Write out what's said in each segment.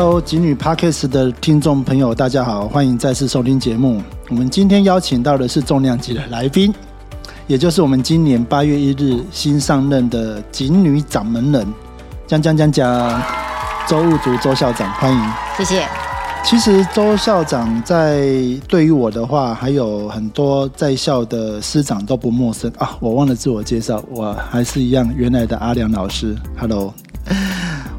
Hello，吉女 Parkes 的听众朋友，大家好，欢迎再次收听节目。我们今天邀请到的是重量级的来宾，也就是我们今年八月一日新上任的吉女掌门人，讲讲讲讲，周务竹周校长，欢迎，谢谢。其实周校长在对于我的话，还有很多在校的师长都不陌生啊。我忘了自我介绍，我还是一样原来的阿良老师。Hello。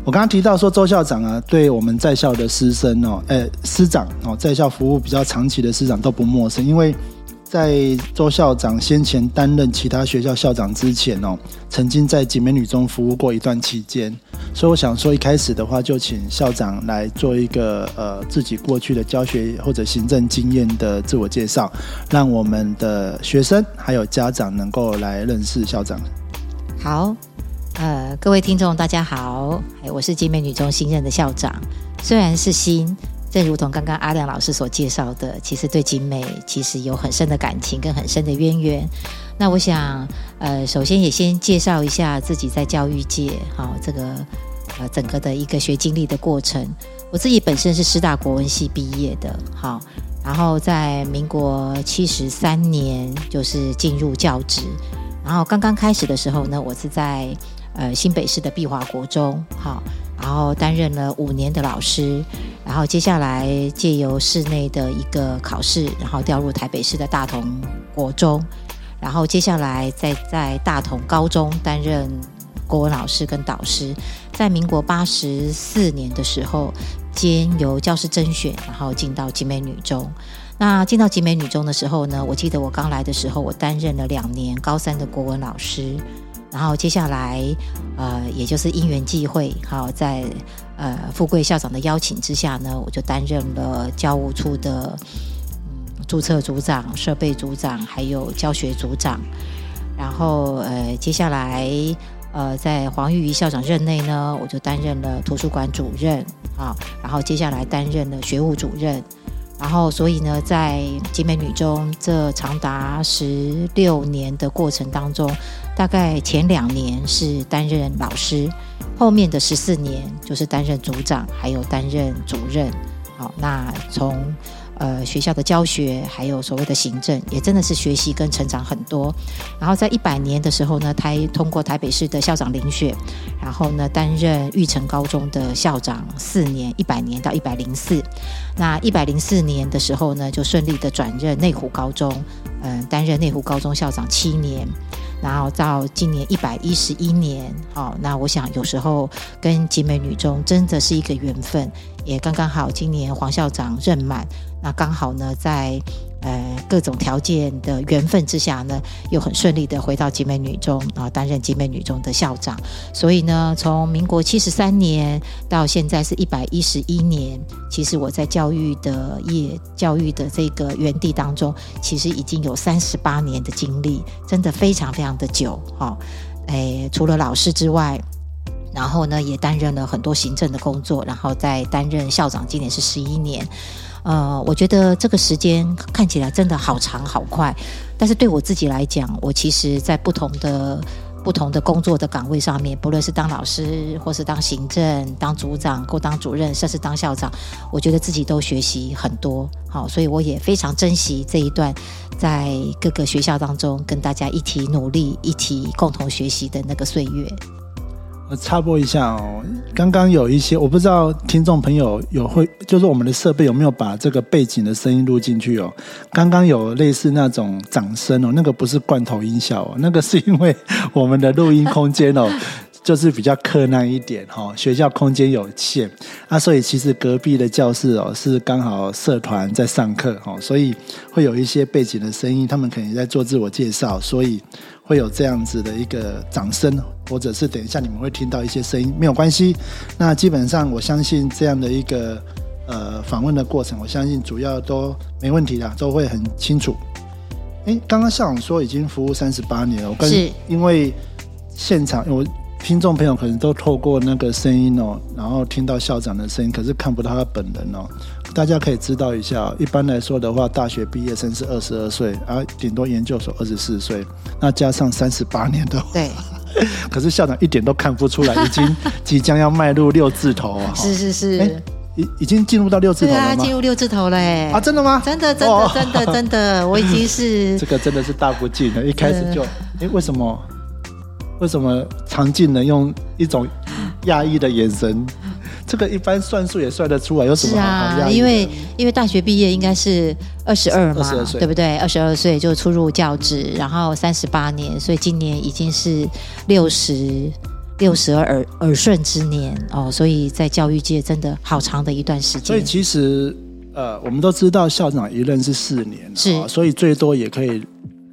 我刚刚提到说，周校长啊，对我们在校的师生哦，诶，师长哦，在校服务比较长期的师长都不陌生，因为在周校长先前担任其他学校校长之前哦，曾经在景美女中服务过一段期间，所以我想说，一开始的话就请校长来做一个呃自己过去的教学或者行政经验的自我介绍，让我们的学生还有家长能够来认识校长。好。呃，各位听众，大家好，我是金美女中新任的校长。虽然是新，正如同刚刚阿亮老师所介绍的，其实对景美其实有很深的感情跟很深的渊源。那我想，呃，首先也先介绍一下自己在教育界，好，这个呃整个的一个学经历的过程。我自己本身是师大国文系毕业的，好，然后在民国七十三年就是进入教职，然后刚刚开始的时候呢，我是在。呃，新北市的碧华国中，好，然后担任了五年的老师，然后接下来借由市内的一个考试，然后调入台北市的大同国中，然后接下来再在大同高中担任国文老师跟导师，在民国八十四年的时候，兼由教师甄选，然后进到集美女中。那进到集美女中的时候呢，我记得我刚来的时候，我担任了两年高三的国文老师。然后接下来，呃，也就是因缘际会，好，在呃富贵校长的邀请之下呢，我就担任了教务处的嗯注册组长、设备组长，还有教学组长。然后呃，接下来呃，在黄玉仪校长任内呢，我就担任了图书馆主任，啊，然后接下来担任了学务主任。然后，所以呢，在集美女中这长达十六年的过程当中，大概前两年是担任老师，后面的十四年就是担任组长，还有担任主任。好，那从。呃，学校的教学还有所谓的行政，也真的是学习跟成长很多。然后在一百年的时候呢，台通过台北市的校长遴选，然后呢担任玉成高中的校长四年，一百年到一百零四。那一百零四年的时候呢，就顺利的转任内湖高中，嗯，担任内湖高中校长七年。然后到今年一百一十一年，好，那我想有时候跟集美女中真的是一个缘分，也刚刚好今年黄校长任满。那刚好呢，在呃各种条件的缘分之下呢，又很顺利的回到集美女中啊，担任集美女中的校长。所以呢，从民国七十三年到现在是一百一十一年，其实我在教育的业、教育的这个园地当中，其实已经有三十八年的经历，真的非常非常的久。哈，诶，除了老师之外，然后呢，也担任了很多行政的工作，然后再担任校长，今年是十一年。呃，我觉得这个时间看起来真的好长好快，但是对我自己来讲，我其实，在不同的不同的工作的岗位上面，不论是当老师，或是当行政、当组长，或当主任，甚至当校长，我觉得自己都学习很多。好，所以我也非常珍惜这一段在各个学校当中跟大家一起努力、一起共同学习的那个岁月。我插播一下哦，刚刚有一些我不知道听众朋友有会，就是我们的设备有没有把这个背景的声音录进去哦。刚刚有类似那种掌声哦，那个不是罐头音效哦，那个是因为我们的录音空间哦。就是比较困难一点哈，学校空间有限啊，所以其实隔壁的教室哦是刚好社团在上课哦，所以会有一些背景的声音，他们可能在做自我介绍，所以会有这样子的一个掌声，或者是等一下你们会听到一些声音，没有关系。那基本上我相信这样的一个呃访问的过程，我相信主要都没问题的，都会很清楚。哎，刚刚校长说已经服务三十八年了，我跟因为现场我。听众朋友可能都透过那个声音哦，然后听到校长的声音，可是看不到他本人哦。大家可以知道一下，一般来说的话，大学毕业生是二十二岁，而顶多研究所二十四岁，那加上三十八年的，对。可是校长一点都看不出来，已经 即将要迈入六字头啊！是是是。已已经进入到六字头对啊，了吗进？入六字头了哎、啊，真的吗？真的真哦的真的真的，我已经是这个真的是大不敬了，一开始就，哎，为什么？为什么常进能用一种讶异的眼神？这个一般算数也算得出来，有什是么好好讶异啊，的？因为因为大学毕业应该是二十二嘛22，岁对不对？二十二岁就出入教职，然后三十八年，所以今年已经是六十六十耳耳顺之年哦，所以在教育界真的好长的一段时间。所以其实呃，我们都知道校长一任是四年，是哦所以最多也可以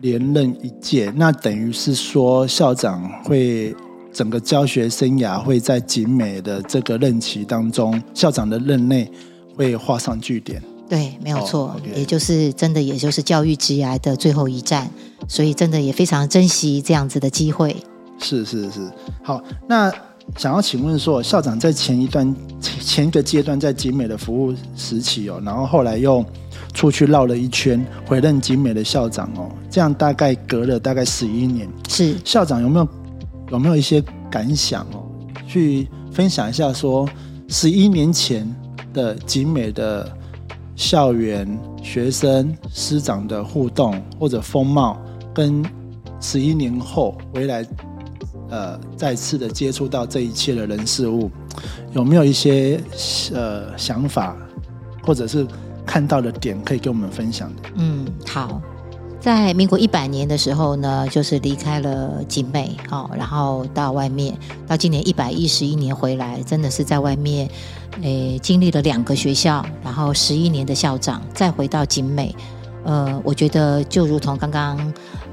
连任一届。那等于是说，校长会整个教学生涯会在景美的这个任期当中，校长的任内会画上句点。对，没有错，也就是真的，也就是教育职涯的最后一站，所以真的也非常珍惜这样子的机会。是是是，好，那想要请问说，校长在前一段前前一个阶段在景美的服务时期哦，然后后来又出去绕了一圈，回任景美的校长哦，这样大概隔了大概十一年，是校长有没有有没有一些感想哦？去分享一下说，十一年前的景美的校园、学生、师长的互动或者风貌，跟十一年后回来，呃，再次的接触到这一切的人事物，有没有一些呃想法，或者是看到的点可以跟我们分享的？嗯，好。在民国一百年的时候呢，就是离开了景美，哦，然后到外面，到今年一百一十一年回来，真的是在外面，诶，经历了两个学校，然后十一年的校长，再回到景美，呃，我觉得就如同刚刚，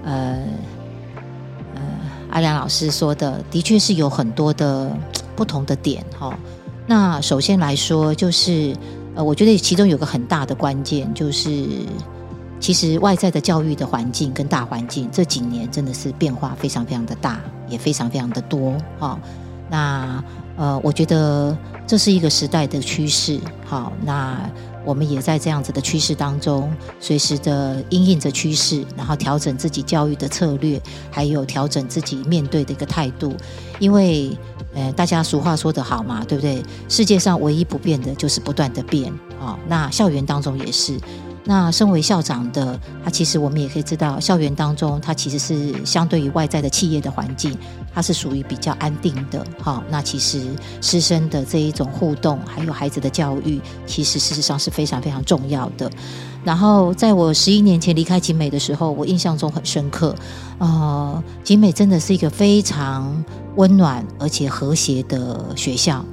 呃，呃，阿良老师说的，的确是有很多的不同的点，哈、那首先来说，就是呃，我觉得其中有个很大的关键，就是其实外在的教育的环境跟大环境这几年真的是变化非常非常的大，也非常非常的多哈、那呃，我觉得这是一个时代的趋势，好、那我们也在这样子的趋势当中，随时的因应着趋势，然后调整自己教育的策略，还有调整自己面对的一个态度，因为。呃，大家俗话说得好嘛，对不对？世界上唯一不变的就是不断的变啊、哦。那校园当中也是。那身为校长的他，其实我们也可以知道，校园当中他其实是相对于外在的企业的环境，它是属于比较安定的。哈、那其实师生的这一种互动，还有孩子的教育，其实事实上是非常非常重要的。然后，在我十一年前离开景美的时候，我印象中很深刻。呃，景美真的是一个非常温暖而且和谐的学校。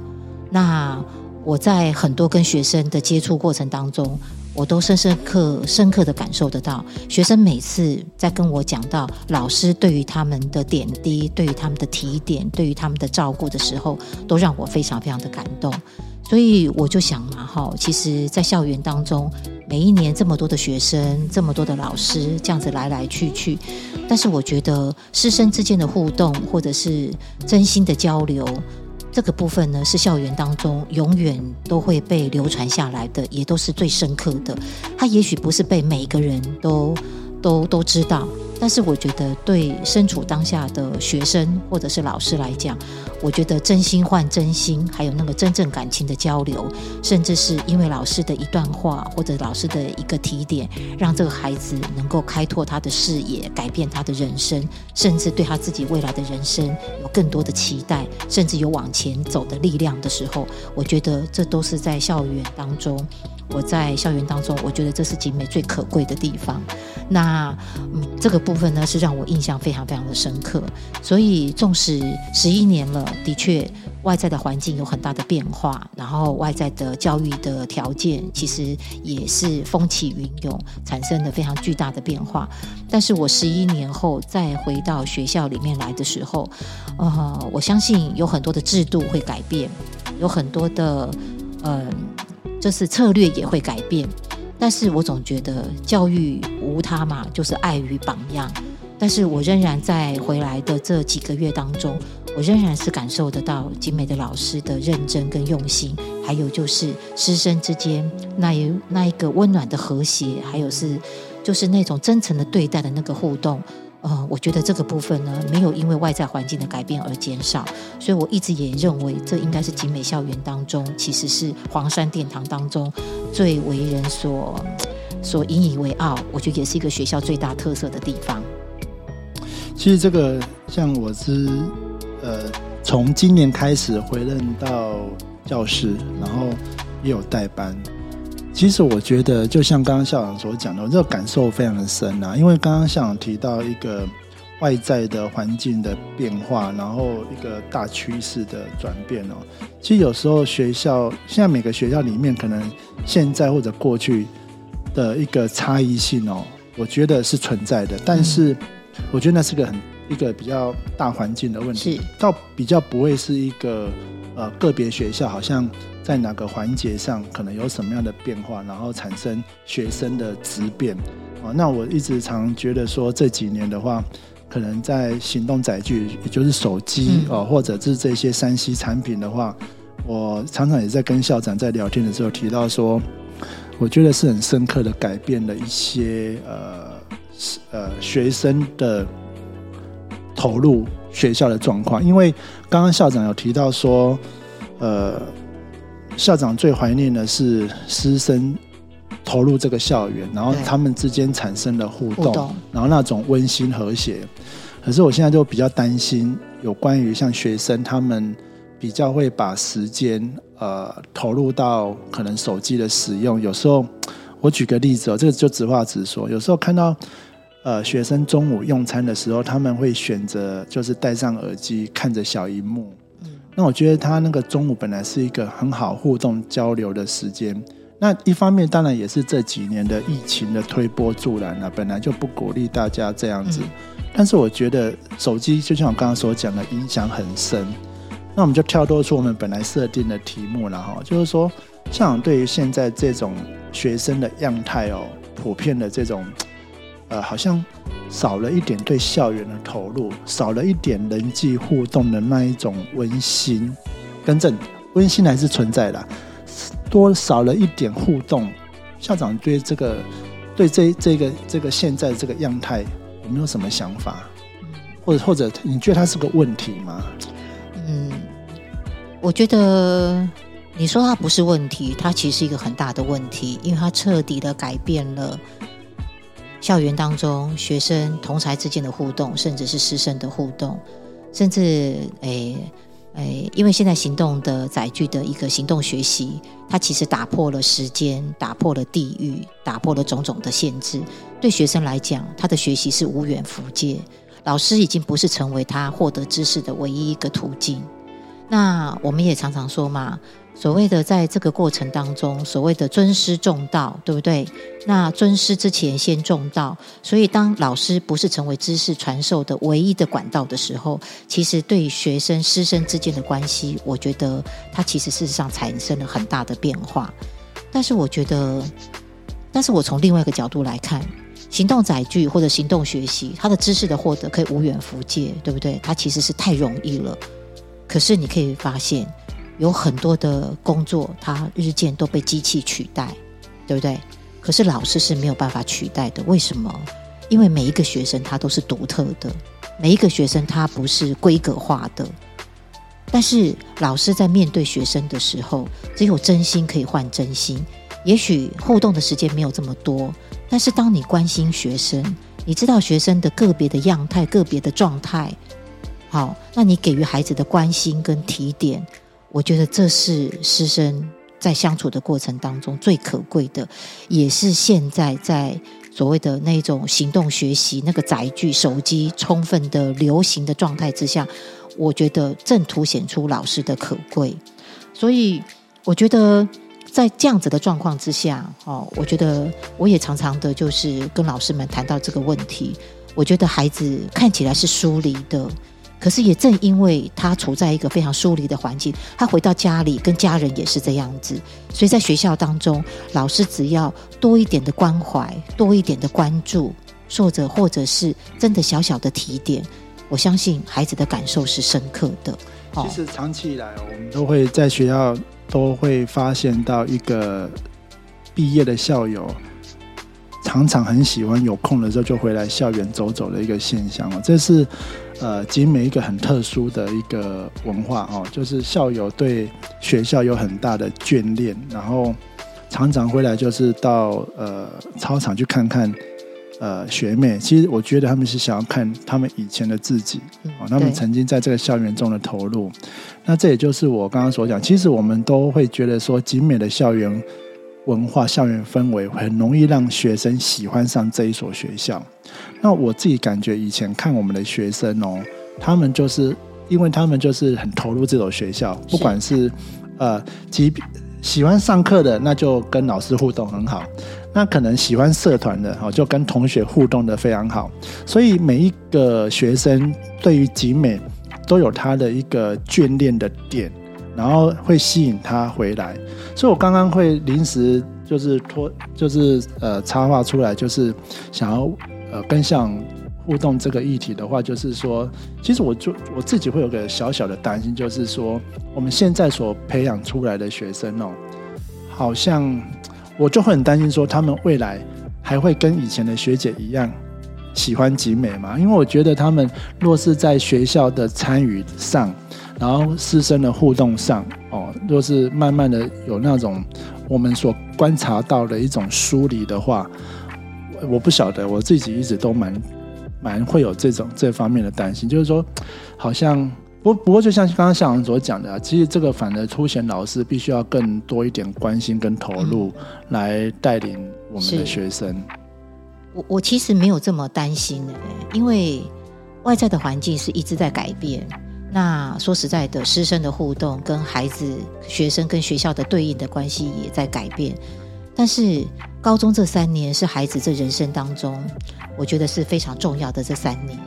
那我在很多跟学生的接触过程当中，我都深深刻深刻的感受得到，学生每次在跟我讲到老师对于他们的点滴、对于他们的提点、对于他们的照顾的时候，都让我非常非常的感动。所以我就想嘛，哈，其实，在校园当中，每一年这么多的学生，这么多的老师，这样子来来去去，但是我觉得师生之间的互动，或者是真心的交流，这个部分呢，是校园当中永远都会被流传下来的，也都是最深刻的。它也许不是被每个人都都都知道，但是我觉得对身处当下的学生或者是老师来讲，我觉得真心换真心，还有那个真正感情的交流，甚至是因为老师的一段话或者老师的一个提点，让这个孩子能够开拓他的视野，改变他的人生，甚至对他自己未来的人生有更多的期待，甚至有往前走的力量的时候，我觉得这都是在校园当中。我在校园当中，我觉得这是景美最可贵的地方。那嗯，这个部分呢，是让我印象非常非常的深刻。所以，纵使十一年了，的确外在的环境有很大的变化，然后外在的教育的条件其实也是风起云涌，产生了非常巨大的变化。但是我十一年后再回到学校里面来的时候，呃，我相信有很多的制度会改变，有很多的嗯。就是策略也会改变，但是我总觉得教育无他嘛，就是爱与榜样。但是我仍然在回来的这几个月当中，我仍然是感受得到景美的老师的认真跟用心，还有就是师生之间那一那一个温暖的和谐，还有是就是那种真诚的对待的那个互动。呃，我觉得这个部分呢，没有因为外在环境的改变而减少，所以我一直也认为，这应该是景美校园当中，其实是黄山殿堂当中最为人所所引以为傲，我觉得也是一个学校最大特色的地方。其实这个像我是呃，从今年开始回任到教室，然后也有代班。其实我觉得，就像刚刚校长所讲的，这个感受非常的深啊。因为刚刚校长提到一个外在的环境的变化，然后一个大趋势的转变哦。其实有时候学校现在每个学校里面，可能现在或者过去的一个差异性哦，我觉得是存在的。但是我觉得那是个很一个比较大环境的问题，倒比较不会是一个呃个别学校好像。在哪个环节上可能有什么样的变化，然后产生学生的质变啊？那我一直常觉得说，这几年的话，可能在行动载具，也就是手机哦，或者是这些三 C 产品的话，我常常也在跟校长在聊天的时候提到说，我觉得是很深刻的改变了一些呃呃学生的投入学校的状况，因为刚刚校长有提到说，呃。校长最怀念的是师生投入这个校园，然后他们之间产生了互动，然后那种温馨和谐。可是我现在就比较担心，有关于像学生他们比较会把时间呃投入到可能手机的使用。有时候我举个例子哦，这个就直话直说，有时候看到呃学生中午用餐的时候，他们会选择就是戴上耳机看着小荧幕。那我觉得他那个中午本来是一个很好互动交流的时间，那一方面当然也是这几年的疫情的推波助澜了，本来就不鼓励大家这样子。但是我觉得手机就像我刚刚所讲的，影响很深。那我们就跳脱出我们本来设定的题目了哈，就是说，像对于现在这种学生的样态哦，普遍的这种。呃，好像少了一点对校园的投入，少了一点人际互动的那一种温馨。更正，温馨还是存在的，多少了一点互动。校长对这个，对这这个这个现在这个样态有没有什么想法？或者或者你觉得它是个问题吗？嗯，我觉得你说它不是问题，它其实是一个很大的问题，因为它彻底的改变了。校园当中，学生同才之间的互动，甚至是师生的互动，甚至诶诶，因为现在行动的载具的一个行动学习，它其实打破了时间，打破了地域，打破了种种的限制。对学生来讲，他的学习是无远弗届，老师已经不是成为他获得知识的唯一一个途径。那我们也常常说嘛。所谓的在这个过程当中，所谓的尊师重道，对不对？那尊师之前先重道，所以当老师不是成为知识传授的唯一的管道的时候，其实对学生师生之间的关系，我觉得它其实事实上产生了很大的变化。但是我觉得，但是我从另外一个角度来看，行动载具或者行动学习，它的知识的获得可以无远弗届，对不对？它其实是太容易了。可是你可以发现。有很多的工作，它日渐都被机器取代，对不对？可是老师是没有办法取代的。为什么？因为每一个学生他都是独特的，每一个学生他不是规格化的。但是老师在面对学生的时候，只有真心可以换真心。也许互动的时间没有这么多，但是当你关心学生，你知道学生的个别的样态、个别的状态，好，那你给予孩子的关心跟提点。我觉得这是师生在相处的过程当中最可贵的，也是现在在所谓的那种行动学习那个载具手机充分的流行的状态之下，我觉得正凸显出老师的可贵。所以，我觉得在这样子的状况之下，哦，我觉得我也常常的就是跟老师们谈到这个问题。我觉得孩子看起来是疏离的。可是也正因为他处在一个非常疏离的环境，他回到家里跟家人也是这样子，所以在学校当中，老师只要多一点的关怀，多一点的关注，或者或者是真的小小的提点，我相信孩子的感受是深刻的。其实长期以来，我们都会在学校都会发现到一个毕业的校友。常常很喜欢有空的时候就回来校园走走的一个现象哦。这是呃集美一个很特殊的一个文化哦，就是校友对学校有很大的眷恋，然后常常回来就是到呃操场去看看。呃，学妹，其实我觉得他们是想要看他们以前的自己，哦，他们曾经在这个校园中的投入。那这也就是我刚刚所讲，其实我们都会觉得说，景美的校园文化、校园氛围很容易让学生喜欢上这一所学校。那我自己感觉，以前看我们的学生哦，他们就是因为他们就是很投入这所学校，不管是呃，即喜欢上课的，那就跟老师互动很好。那可能喜欢社团的哦，就跟同学互动的非常好，所以每一个学生对于集美都有他的一个眷恋的点，然后会吸引他回来。所以我刚刚会临时就是拖，就是呃插话出来，就是想要呃跟像互动这个议题的话，就是说，其实我就我自己会有个小小的担心，就是说我们现在所培养出来的学生哦，好像。我就会很担心，说他们未来还会跟以前的学姐一样喜欢集美吗？因为我觉得他们若是在学校的参与上，然后师生的互动上，哦，若是慢慢的有那种我们所观察到的一种疏离的话，我不晓得，我自己一直都蛮蛮会有这种这方面的担心，就是说，好像。不不过，就像刚刚校长所讲的，其实这个反而凸显老师必须要更多一点关心跟投入，来带领我们的学生。我我其实没有这么担心的，因为外在的环境是一直在改变。那说实在的，师生的互动跟孩子、学生跟学校的对应的关系也在改变。但是高中这三年是孩子这人生当中，我觉得是非常重要的这三年。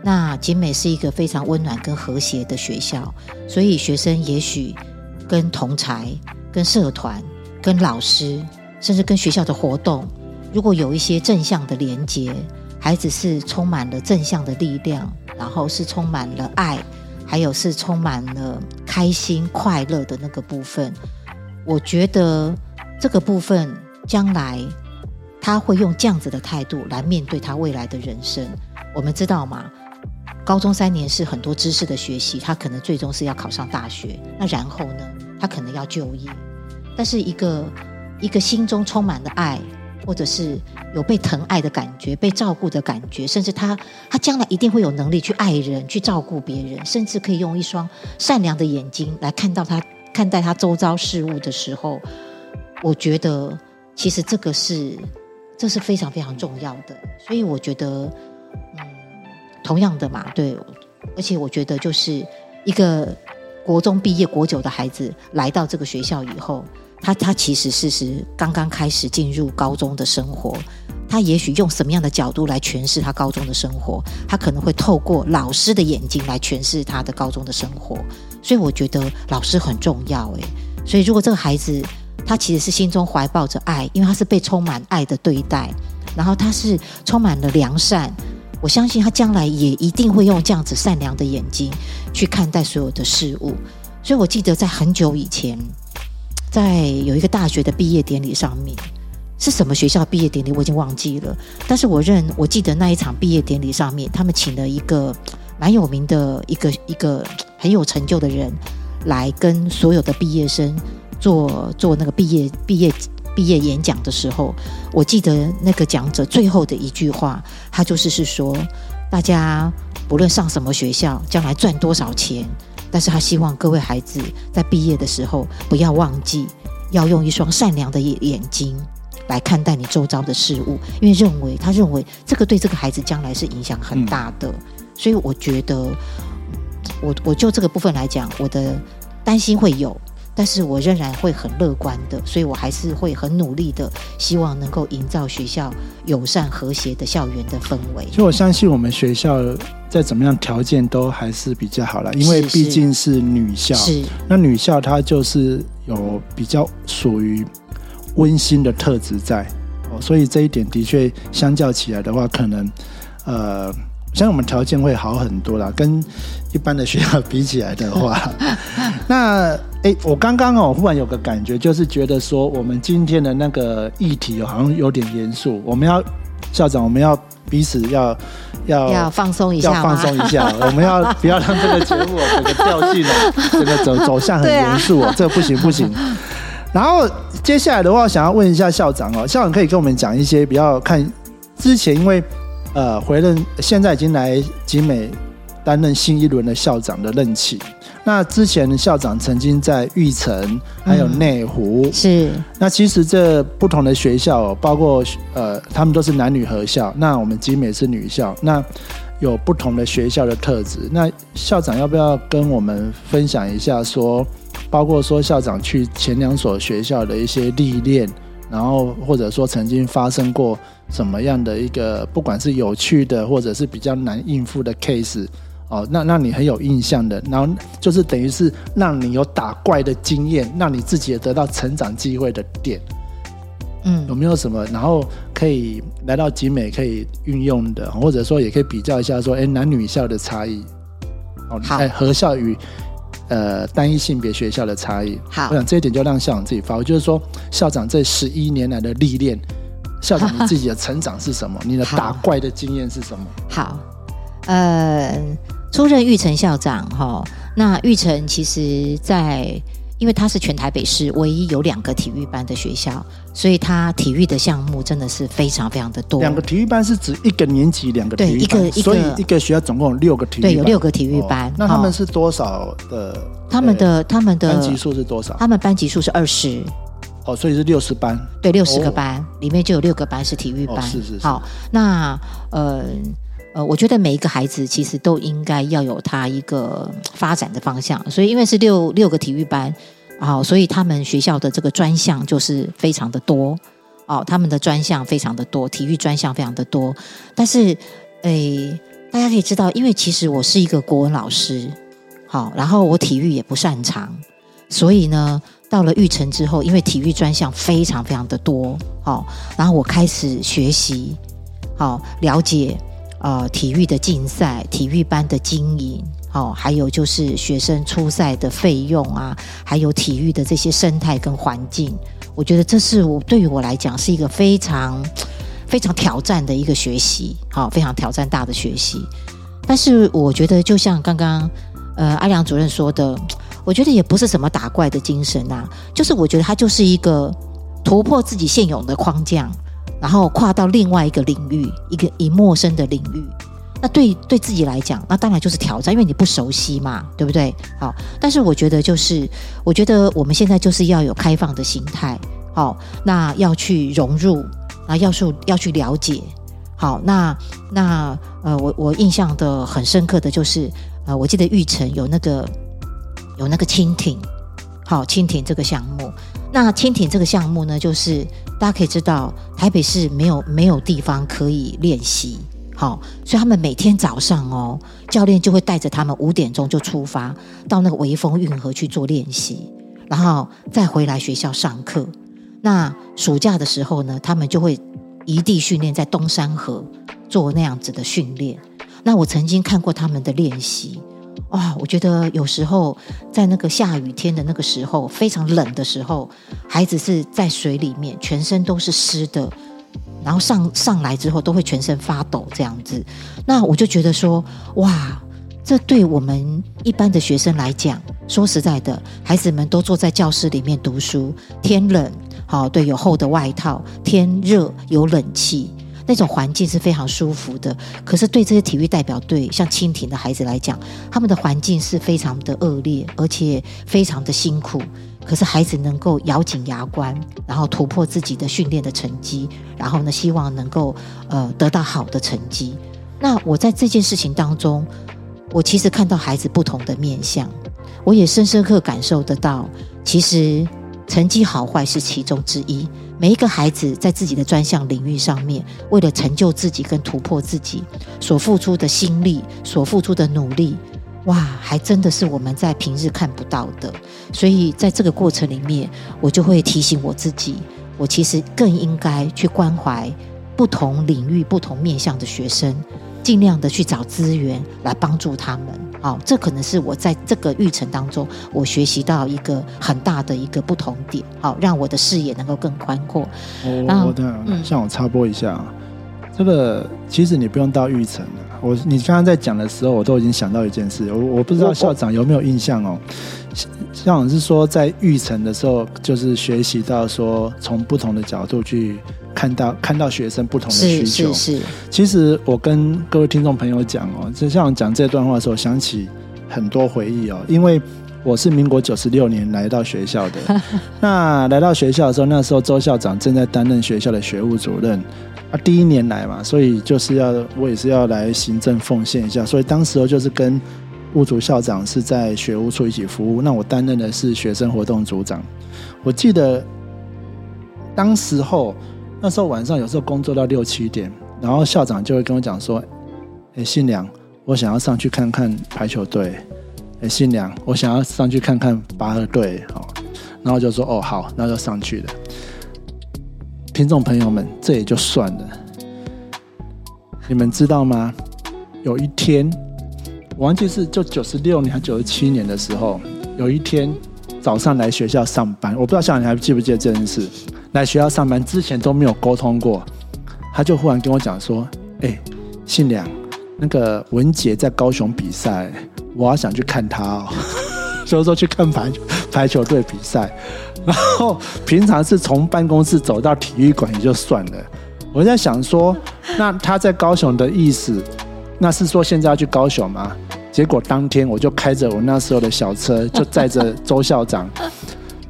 那景美是一个非常温暖跟和谐的学校，所以学生也许跟同才、跟社团、跟老师，甚至跟学校的活动，如果有一些正向的连接，孩子是充满了正向的力量，然后是充满了爱，还有是充满了开心快乐的那个部分。我觉得这个部分将来他会用这样子的态度来面对他未来的人生。我们知道吗？高中三年是很多知识的学习，他可能最终是要考上大学。那然后呢，他可能要就业。但是一个一个心中充满了爱，或者是有被疼爱的感觉、被照顾的感觉，甚至他他将来一定会有能力去爱人、去照顾别人，甚至可以用一双善良的眼睛来看到他看待他周遭事物的时候，我觉得其实这个是这是非常非常重要的。所以我觉得，嗯。同样的嘛，对，而且我觉得就是一个国中毕业国九的孩子来到这个学校以后，他他其实事实刚刚开始进入高中的生活，他也许用什么样的角度来诠释他高中的生活，他可能会透过老师的眼睛来诠释他的高中的生活，所以我觉得老师很重要诶，所以如果这个孩子他其实是心中怀抱着爱，因为他是被充满爱的对待，然后他是充满了良善。我相信他将来也一定会用这样子善良的眼睛去看待所有的事物。所以我记得在很久以前，在有一个大学的毕业典礼上面，是什么学校毕业典礼我已经忘记了。但是我认我记得那一场毕业典礼上面，他们请了一个蛮有名的一个一个很有成就的人来跟所有的毕业生做做那个毕业毕业。毕业演讲的时候，我记得那个讲者最后的一句话，他就是是说，大家不论上什么学校，将来赚多少钱，但是他希望各位孩子在毕业的时候不要忘记，要用一双善良的眼眼睛来看待你周遭的事物，因为认为他认为这个对这个孩子将来是影响很大的，所以我觉得，我我就这个部分来讲，我的担心会有。但是我仍然会很乐观的，所以我还是会很努力的，希望能够营造学校友善和谐的校园的氛围。所以我相信我们学校在怎么样条件都还是比较好了，因为毕竟是女校。是。那女校它就是有比较属于温馨的特质在哦，所以这一点的确相较起来的话，可能呃。像我们条件会好很多啦，跟一般的学校比起来的话，那哎，我刚刚哦，忽然有个感觉，就是觉得说，我们今天的那个议题好像有点严肃。我们要校长，我们要彼此要要要放松一下，要放松一下。我们要不要让这个节目整个调性哦，这个走走向很严肃哦？这不行不行。然后接下来的话，想要问一下校长哦，校长可以跟我们讲一些比较看之前，因为呃回任，现在已经来集美担任新一轮的校长的任期。那之前校长曾经在玉城，还有内湖，是。那其实这不同的学校，包括呃，他们都是男女合校。那我们集美是女校，那有不同的学校的特质。那校长要不要跟我们分享一下，说包括说校长去前两所学校的一些历练，然后或者说曾经发生过什么样的一个，不管是有趣的或者是比较难应付的 case。哦，那让你很有印象的，然后就是等于是让你有打怪的经验，让你自己也得到成长机会的点，嗯，有没有什么？然后可以来到集美可以运用的，或者说也可以比较一下，说哎男女校的差异，哦，哎合校与呃单一性别学校的差异，好，我想这一点就让校长自己发挥，就是说校长这十一年来的历练，校长你自己的成长是什么？你的打怪的经验是什么？好，呃。出任玉成校长哈，那玉成其实，在因为他是全台北市唯一有两个体育班的学校，所以他体育的项目真的是非常非常的多。两个体育班是指一个年级两个对一个，所以一个学校总共有六个体育对有六个体育班。那他们是多少的？他们的他们的班级数是多少？他们班级数是二十。哦，所以是六十班。对，六十个班里面就有六个班是体育班。是是。好，那呃。呃，我觉得每一个孩子其实都应该要有他一个发展的方向，所以因为是六六个体育班，啊，所以他们学校的这个专项就是非常的多，哦，他们的专项非常的多，体育专项非常的多。但是，诶，大家可以知道，因为其实我是一个国文老师，好，然后我体育也不擅长，所以呢，到了育成之后，因为体育专项非常非常的多，好，然后我开始学习，好，了解。呃，体育的竞赛、体育班的经营，好，还有就是学生出赛的费用啊，还有体育的这些生态跟环境，我觉得这是我对于我来讲是一个非常非常挑战的一个学习，好，非常挑战大的学习。但是我觉得，就像刚刚呃阿良主任说的，我觉得也不是什么打怪的精神啊，就是我觉得它就是一个突破自己现有的框架。然后跨到另外一个领域，一个以陌生的领域，那对对自己来讲，那当然就是挑战，因为你不熟悉嘛，对不对？好，但是我觉得就是，我觉得我们现在就是要有开放的心态，好，那要去融入，啊，要去要去了解，好，那那呃，我我印象的很深刻的就是，呃，我记得玉成有那个有那个蜻蜓，好，蜻蜓这个项目。那蜻蜓这个项目呢，就是大家可以知道，台北市没有没有地方可以练习，好，所以他们每天早上哦，教练就会带着他们五点钟就出发到那个微风运河去做练习，然后再回来学校上课。那暑假的时候呢，他们就会移地训练在东山河做那样子的训练。那我曾经看过他们的练习。哇，我觉得有时候在那个下雨天的那个时候，非常冷的时候，孩子是在水里面，全身都是湿的，然后上上来之后都会全身发抖这样子。那我就觉得说，哇，这对我们一般的学生来讲，说实在的，孩子们都坐在教室里面读书，天冷，好，对，有厚的外套；天热，有冷气。那种环境是非常舒服的，可是对这些体育代表队，像蜻蜓的孩子来讲，他们的环境是非常的恶劣，而且非常的辛苦。可是孩子能够咬紧牙关，然后突破自己的训练的成绩，然后呢，希望能够呃得到好的成绩。那我在这件事情当中，我其实看到孩子不同的面相，我也深深刻感受得到，其实成绩好坏是其中之一。每一个孩子在自己的专项领域上面，为了成就自己跟突破自己，所付出的心力、所付出的努力，哇，还真的是我们在平日看不到的。所以在这个过程里面，我就会提醒我自己，我其实更应该去关怀不同领域、不同面向的学生。尽量的去找资源来帮助他们。好，这可能是我在这个育成当中，我学习到一个很大的一个不同点。好，让我的视野能够更宽阔。我的，像我插播一下，这个其实你不用到育成的。我你刚刚在讲的时候，我都已经想到一件事。我我不知道校长有没有印象哦。校长是说在育成的时候，就是学习到说从不同的角度去看到看到学生不同的需求。是是是。其实我跟各位听众朋友讲哦，就像讲这段话的时候，想起很多回忆哦。因为我是民国九十六年来到学校的，那来到学校的时候，那时候周校长正在担任学校的学务主任。啊，第一年来嘛，所以就是要我也是要来行政奉献一下，所以当时候就是跟物主校长是在学务处一起服务，那我担任的是学生活动组长。我记得当时候那时候晚上有时候工作到六七点，然后校长就会跟我讲说：“哎，新娘，我想要上去看看排球队。哎，新娘，我想要上去看看拔河队。”哦，然后就说：“哦，好，那就上去了。”听众朋友们，这也就算了。你们知道吗？有一天，我忘记是就九十六年还九十七年的时候，有一天早上来学校上班，我不知道校长你还记不记得这件事？来学校上班之前都没有沟通过，他就忽然跟我讲说：“哎，姓梁，那个文杰在高雄比赛，我要想去看他哦。”所以说去看排排球队比赛。然后平常是从办公室走到体育馆也就算了，我在想说，那他在高雄的意思，那是说现在要去高雄吗？结果当天我就开着我那时候的小车，就载着周校长，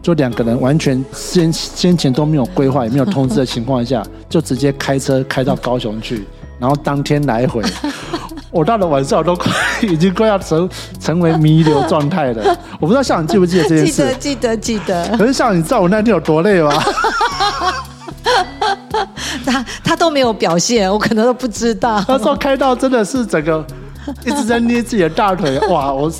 就两个人完全先先前都没有规划也没有通知的情况下，就直接开车开到高雄去，然后当天来回。我到了晚上我都快已经快要成成为弥留状态了。我不知道校长记不记得这件事？记得记得记得。可是校长，你知道我那天有多累吗？他他都没有表现，我可能都不知道。他说开到真的是整个一直在捏自己的大腿。哇！我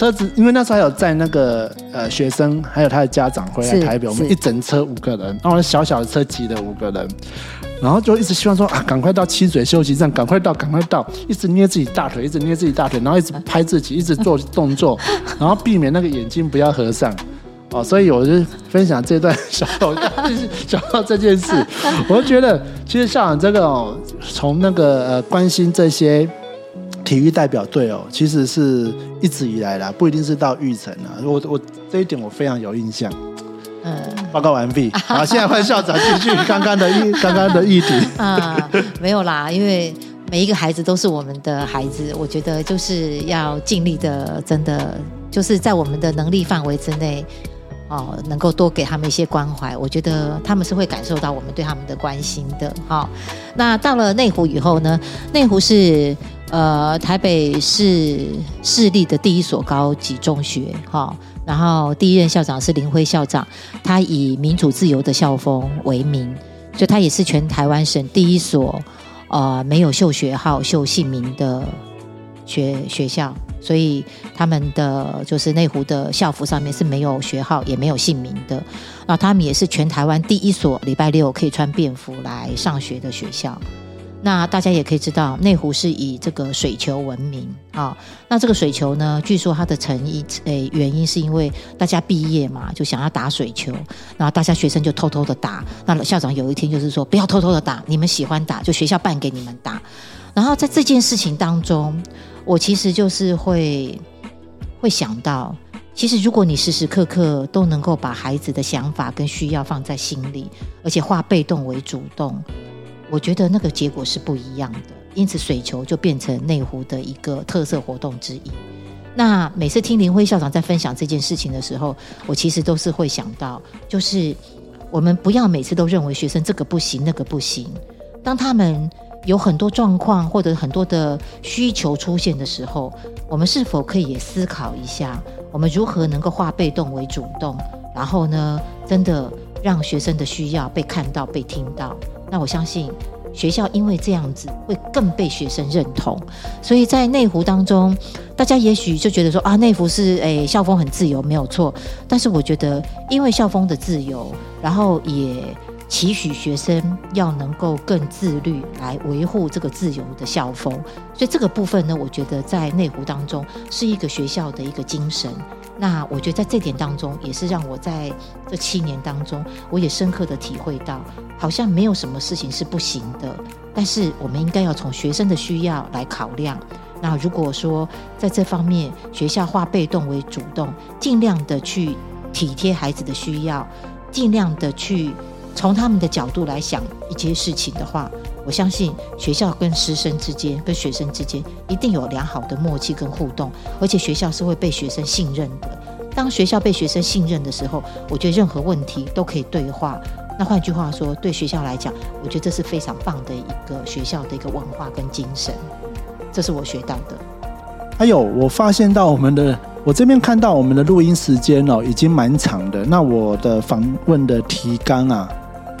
车子因为那时候还有载那个呃学生还有他的家长回来台北，我们一整车五个人，然后小小的车挤了五个人。然后就一直希望说啊，赶快到七嘴休息站，赶快到，赶快到，一直捏自己大腿，一直捏自己大腿，然后一直拍自己，一直做动作，然后避免那个眼睛不要合上，哦，所以我就分享这段小 就是讲到这件事，我就觉得其实校长这个哦，从那个呃关心这些体育代表队哦，其实是一直以来啦，不一定是到玉成啊，我我这一点我非常有印象。嗯，报告完毕。好，现在换校长继续刚刚的议，刚刚的议题。啊，没有啦，因为每一个孩子都是我们的孩子，我觉得就是要尽力的，真的就是在我们的能力范围之内，哦，能够多给他们一些关怀，我觉得他们是会感受到我们对他们的关心的。好，那到了内湖以后呢？内湖是呃台北市市立的第一所高级中学，哈。然后第一任校长是林辉校长，他以民主自由的校风为名，所以他也是全台湾省第一所呃没有秀学号、秀姓名的学学校。所以他们的就是内湖的校服上面是没有学号也没有姓名的。那他们也是全台湾第一所礼拜六可以穿便服来上学的学校。那大家也可以知道，内湖是以这个水球闻名啊。那这个水球呢，据说它的成因诶原因是因为大家毕业嘛，就想要打水球，然后大家学生就偷偷的打。那校长有一天就是说，不要偷偷的打，你们喜欢打就学校办给你们打。然后在这件事情当中，我其实就是会会想到，其实如果你时时刻刻都能够把孩子的想法跟需要放在心里，而且化被动为主动。我觉得那个结果是不一样的，因此水球就变成内湖的一个特色活动之一。那每次听林辉校长在分享这件事情的时候，我其实都是会想到，就是我们不要每次都认为学生这个不行那个不行。当他们有很多状况或者很多的需求出现的时候，我们是否可以也思考一下，我们如何能够化被动为主动，然后呢，真的让学生的需要被看到、被听到。那我相信学校因为这样子会更被学生认同，所以在内湖当中，大家也许就觉得说啊，内湖是诶校风很自由，没有错。但是我觉得，因为校风的自由，然后也期许学生要能够更自律，来维护这个自由的校风。所以这个部分呢，我觉得在内湖当中是一个学校的一个精神。那我觉得在这点当中，也是让我在这七年当中，我也深刻的体会到，好像没有什么事情是不行的。但是我们应该要从学生的需要来考量。那如果说在这方面学校化被动为主动，尽量的去体贴孩子的需要，尽量的去从他们的角度来想一些事情的话，我相信学校跟师生之间、跟学生之间一定有良好的默契跟互动，而且学校是会被学生信任的。当学校被学生信任的时候，我觉得任何问题都可以对话。那换句话说，对学校来讲，我觉得这是非常棒的一个学校的一个文化跟精神。这是我学到的。还有，我发现到我们的，我这边看到我们的录音时间哦，已经蛮长的。那我的访问的提纲啊，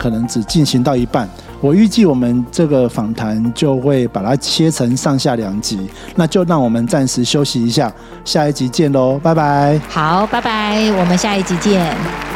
可能只进行到一半。我预计我们这个访谈就会把它切成上下两集。那就让我们暂时休息一下，下一集见喽，拜拜。好，拜拜，我们下一集见。